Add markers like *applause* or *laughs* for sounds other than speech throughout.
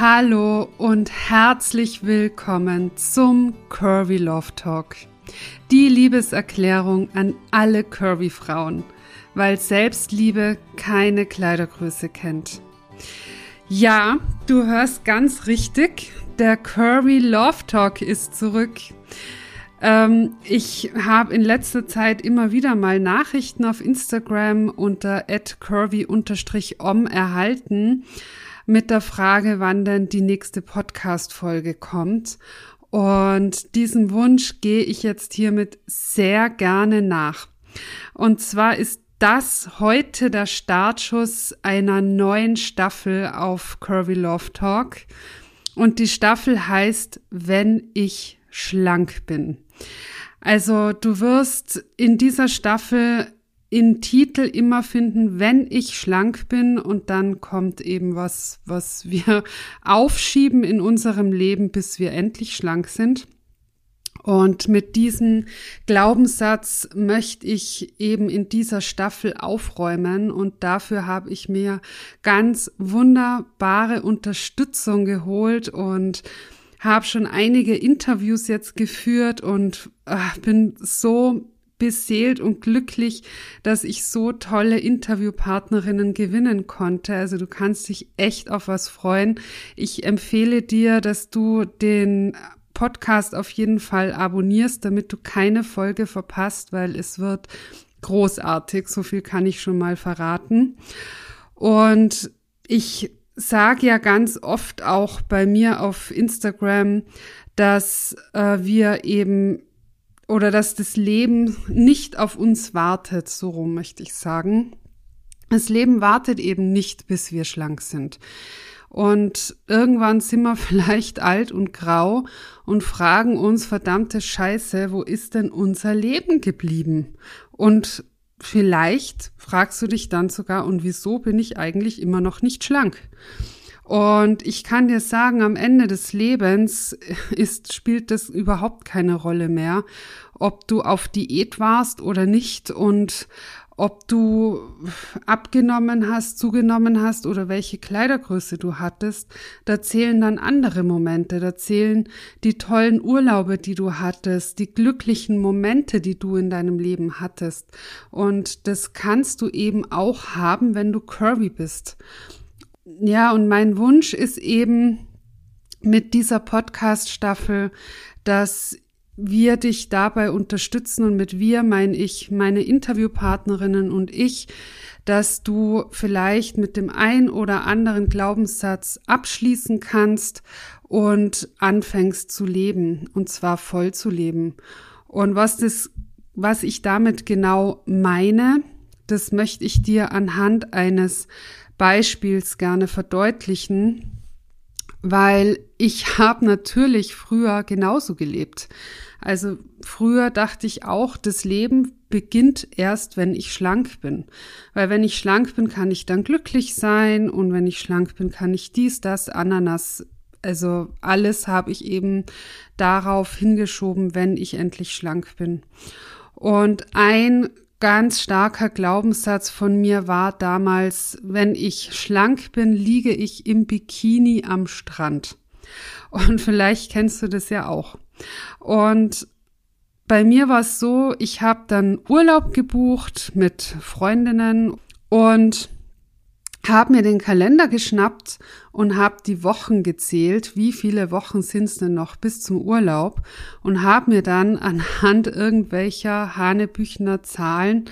Hallo und herzlich willkommen zum Curvy Love Talk. Die Liebeserklärung an alle Curvy Frauen, weil Selbstliebe keine Kleidergröße kennt. Ja, du hörst ganz richtig, der Curvy Love Talk ist zurück. Ähm, ich habe in letzter Zeit immer wieder mal Nachrichten auf Instagram unter curvy-om erhalten mit der Frage, wann denn die nächste Podcast-Folge kommt. Und diesem Wunsch gehe ich jetzt hiermit sehr gerne nach. Und zwar ist das heute der Startschuss einer neuen Staffel auf Curvy Love Talk. Und die Staffel heißt Wenn ich schlank bin. Also du wirst in dieser Staffel in Titel immer finden, wenn ich schlank bin und dann kommt eben was, was wir *laughs* aufschieben in unserem Leben, bis wir endlich schlank sind. Und mit diesem Glaubenssatz möchte ich eben in dieser Staffel aufräumen und dafür habe ich mir ganz wunderbare Unterstützung geholt und habe schon einige Interviews jetzt geführt und äh, bin so beseelt und glücklich, dass ich so tolle Interviewpartnerinnen gewinnen konnte. Also du kannst dich echt auf was freuen. Ich empfehle dir, dass du den Podcast auf jeden Fall abonnierst, damit du keine Folge verpasst, weil es wird großartig. So viel kann ich schon mal verraten. Und ich sage ja ganz oft auch bei mir auf Instagram, dass äh, wir eben oder dass das Leben nicht auf uns wartet, so rum möchte ich sagen. Das Leben wartet eben nicht, bis wir schlank sind. Und irgendwann sind wir *laughs* vielleicht alt und grau und fragen uns, verdammte Scheiße, wo ist denn unser Leben geblieben? Und vielleicht fragst du dich dann sogar, und wieso bin ich eigentlich immer noch nicht schlank? Und ich kann dir sagen, am Ende des Lebens ist, spielt das überhaupt keine Rolle mehr, ob du auf Diät warst oder nicht und ob du abgenommen hast, zugenommen hast oder welche Kleidergröße du hattest, da zählen dann andere Momente, da zählen die tollen Urlaube, die du hattest, die glücklichen Momente, die du in deinem Leben hattest. Und das kannst du eben auch haben, wenn du curvy bist. Ja, und mein Wunsch ist eben mit dieser Podcast-Staffel, dass wir dich dabei unterstützen und mit wir meine ich meine Interviewpartnerinnen und ich, dass du vielleicht mit dem ein oder anderen Glaubenssatz abschließen kannst und anfängst zu leben und zwar voll zu leben. Und was das, was ich damit genau meine, das möchte ich dir anhand eines Beispiels gerne verdeutlichen, weil ich habe natürlich früher genauso gelebt. Also früher dachte ich auch, das Leben beginnt erst, wenn ich schlank bin. Weil wenn ich schlank bin, kann ich dann glücklich sein und wenn ich schlank bin, kann ich dies, das, Ananas. Also alles habe ich eben darauf hingeschoben, wenn ich endlich schlank bin. Und ein ganz starker Glaubenssatz von mir war damals, wenn ich schlank bin, liege ich im Bikini am Strand. Und vielleicht kennst du das ja auch. Und bei mir war es so, ich habe dann Urlaub gebucht mit Freundinnen und habe mir den Kalender geschnappt und habe die Wochen gezählt, wie viele Wochen sind es denn noch bis zum Urlaub und habe mir dann anhand irgendwelcher Hanebüchner Zahlen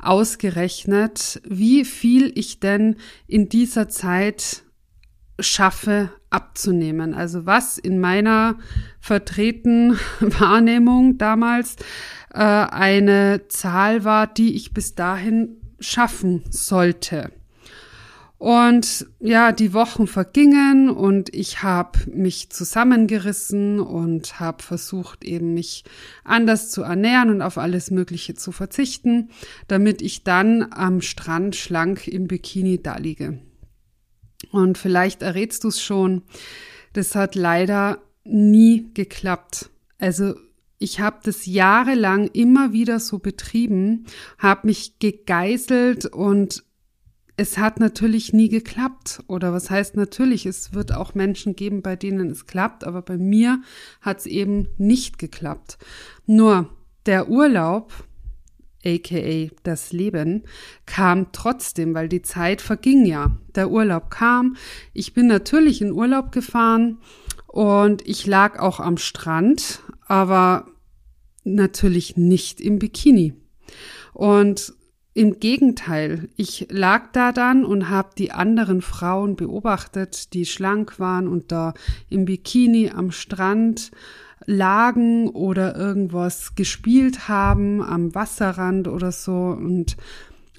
ausgerechnet, wie viel ich denn in dieser Zeit schaffe abzunehmen. Also was in meiner vertreten *laughs* Wahrnehmung damals äh, eine Zahl war, die ich bis dahin schaffen sollte. Und ja, die Wochen vergingen und ich habe mich zusammengerissen und habe versucht, eben mich anders zu ernähren und auf alles Mögliche zu verzichten, damit ich dann am Strand schlank im Bikini da liege. Und vielleicht errätst du es schon, das hat leider nie geklappt. Also ich habe das jahrelang immer wieder so betrieben, habe mich gegeißelt und es hat natürlich nie geklappt. Oder was heißt natürlich? Es wird auch Menschen geben, bei denen es klappt, aber bei mir hat es eben nicht geklappt. Nur der Urlaub, aka das Leben, kam trotzdem, weil die Zeit verging ja. Der Urlaub kam. Ich bin natürlich in Urlaub gefahren und ich lag auch am Strand, aber natürlich nicht im Bikini. Und im Gegenteil, ich lag da dann und habe die anderen Frauen beobachtet, die schlank waren und da im Bikini am Strand lagen oder irgendwas gespielt haben am Wasserrand oder so und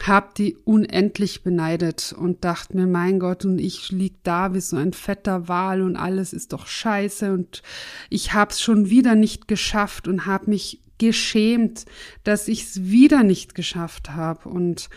hab die unendlich beneidet und dachte mir, mein Gott, und ich lieg da wie so ein fetter Wal und alles ist doch scheiße und ich hab's schon wieder nicht geschafft und hab mich geschämt, dass ich's wieder nicht geschafft habe und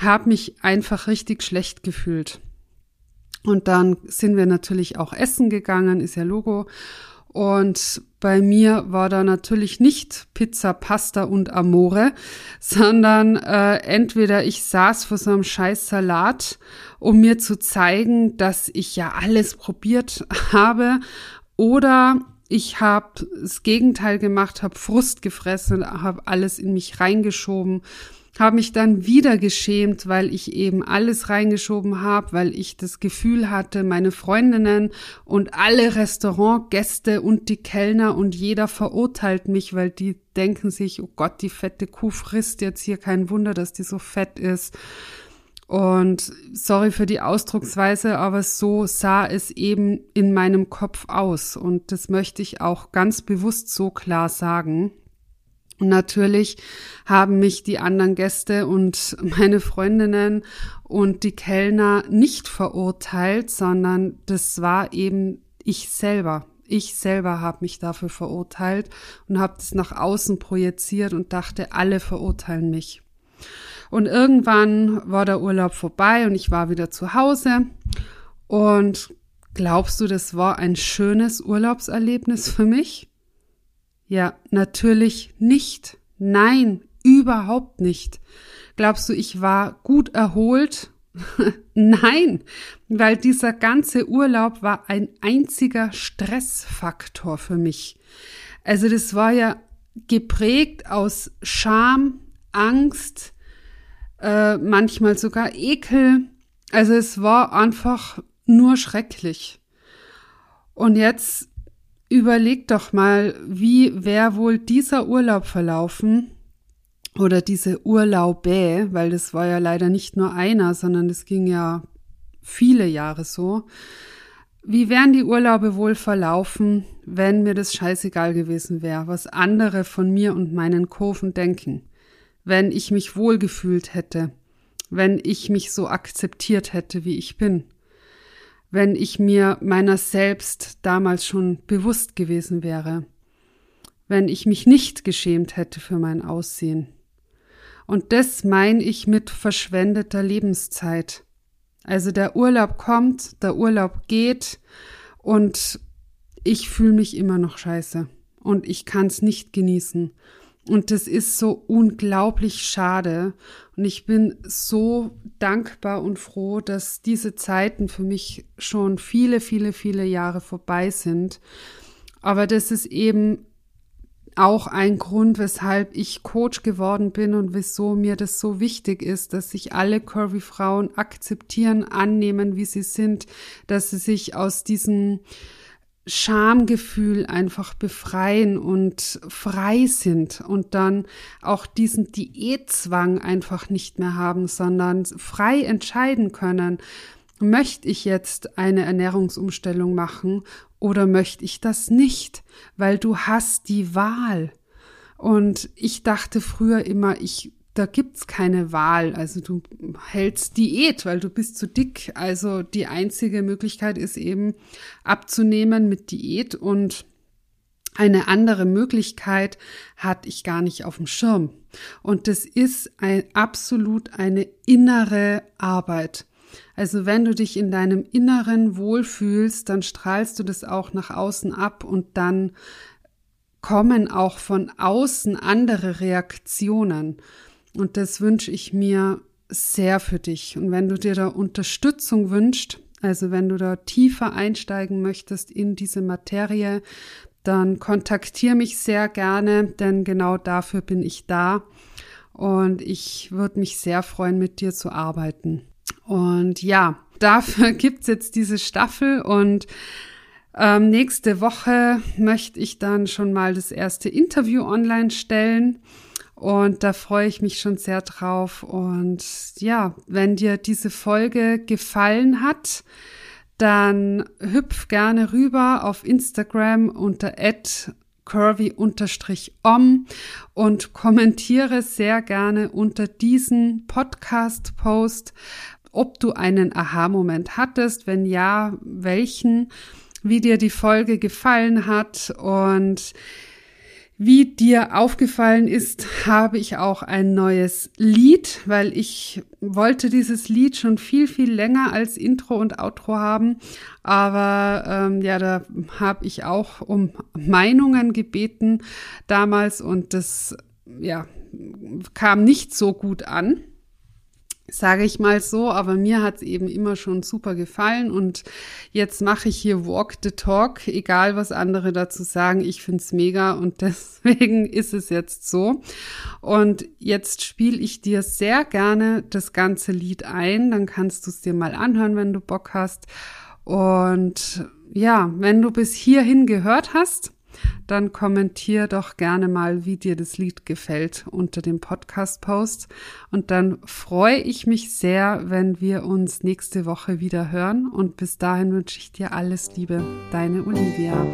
hab mich einfach richtig schlecht gefühlt. Und dann sind wir natürlich auch essen gegangen, ist ja Logo. Und bei mir war da natürlich nicht Pizza, Pasta und Amore, sondern äh, entweder ich saß vor so einem scheiß Salat, um mir zu zeigen, dass ich ja alles probiert habe, oder ich habe das Gegenteil gemacht, habe Frust gefressen, habe alles in mich reingeschoben habe mich dann wieder geschämt, weil ich eben alles reingeschoben habe, weil ich das Gefühl hatte, meine Freundinnen und alle Restaurantgäste und die Kellner und jeder verurteilt mich, weil die denken sich, oh Gott, die fette Kuh frisst jetzt hier kein Wunder, dass die so fett ist. Und sorry für die Ausdrucksweise, aber so sah es eben in meinem Kopf aus. Und das möchte ich auch ganz bewusst so klar sagen. Und natürlich haben mich die anderen Gäste und meine Freundinnen und die Kellner nicht verurteilt, sondern das war eben ich selber. Ich selber habe mich dafür verurteilt und habe das nach außen projiziert und dachte, alle verurteilen mich. Und irgendwann war der Urlaub vorbei und ich war wieder zu Hause. Und glaubst du, das war ein schönes Urlaubserlebnis für mich? Ja, natürlich nicht. Nein, überhaupt nicht. Glaubst du, ich war gut erholt? *laughs* Nein, weil dieser ganze Urlaub war ein einziger Stressfaktor für mich. Also das war ja geprägt aus Scham, Angst, äh, manchmal sogar Ekel. Also es war einfach nur schrecklich. Und jetzt Überleg doch mal, wie wäre wohl dieser Urlaub verlaufen oder diese Urlaube, weil das war ja leider nicht nur einer, sondern es ging ja viele Jahre so. Wie wären die Urlaube wohl verlaufen, wenn mir das scheißegal gewesen wäre, was andere von mir und meinen Kurven denken? Wenn ich mich wohlgefühlt hätte, wenn ich mich so akzeptiert hätte, wie ich bin? wenn ich mir meiner selbst damals schon bewusst gewesen wäre, wenn ich mich nicht geschämt hätte für mein Aussehen. Und das meine ich mit verschwendeter Lebenszeit. Also der Urlaub kommt, der Urlaub geht und ich fühle mich immer noch scheiße und ich kann es nicht genießen. Und das ist so unglaublich schade. Und ich bin so dankbar und froh, dass diese Zeiten für mich schon viele, viele, viele Jahre vorbei sind. Aber das ist eben auch ein Grund, weshalb ich Coach geworden bin und wieso mir das so wichtig ist, dass sich alle Curvy-Frauen akzeptieren, annehmen, wie sie sind, dass sie sich aus diesen Schamgefühl einfach befreien und frei sind und dann auch diesen Diätzwang einfach nicht mehr haben, sondern frei entscheiden können, möchte ich jetzt eine Ernährungsumstellung machen oder möchte ich das nicht, weil du hast die Wahl. Und ich dachte früher immer, ich da gibt's keine Wahl. Also du hältst Diät, weil du bist zu dick. Also die einzige Möglichkeit ist eben abzunehmen mit Diät und eine andere Möglichkeit hatte ich gar nicht auf dem Schirm. Und das ist ein, absolut eine innere Arbeit. Also wenn du dich in deinem Inneren wohlfühlst, dann strahlst du das auch nach außen ab und dann kommen auch von außen andere Reaktionen. Und das wünsche ich mir sehr für dich. Und wenn du dir da Unterstützung wünschst, also wenn du da tiefer einsteigen möchtest in diese Materie, dann kontaktiere mich sehr gerne, denn genau dafür bin ich da. Und ich würde mich sehr freuen, mit dir zu arbeiten. Und ja, *laughs* dafür gibt's jetzt diese Staffel und ähm, nächste Woche möchte ich dann schon mal das erste Interview online stellen. Und da freue ich mich schon sehr drauf. Und ja, wenn dir diese Folge gefallen hat, dann hüpf gerne rüber auf Instagram unter curvy-om und kommentiere sehr gerne unter diesen Podcast-Post, ob du einen Aha-Moment hattest, wenn ja, welchen, wie dir die Folge gefallen hat. Und wie dir aufgefallen ist, habe ich auch ein neues Lied, weil ich wollte dieses Lied schon viel, viel länger als Intro und Outro haben. Aber ähm, ja, da habe ich auch um Meinungen gebeten damals und das ja, kam nicht so gut an sage ich mal so, aber mir hat's eben immer schon super gefallen und jetzt mache ich hier Walk the Talk, egal was andere dazu sagen, ich find's mega und *laughs* deswegen ist es jetzt so. Und jetzt spiele ich dir sehr gerne das ganze Lied ein, dann kannst du es dir mal anhören, wenn du Bock hast. Und ja, wenn du bis hierhin gehört hast, dann kommentier doch gerne mal, wie dir das Lied gefällt unter dem Podcast-Post. Und dann freue ich mich sehr, wenn wir uns nächste Woche wieder hören. Und bis dahin wünsche ich dir alles Liebe. Deine Olivia.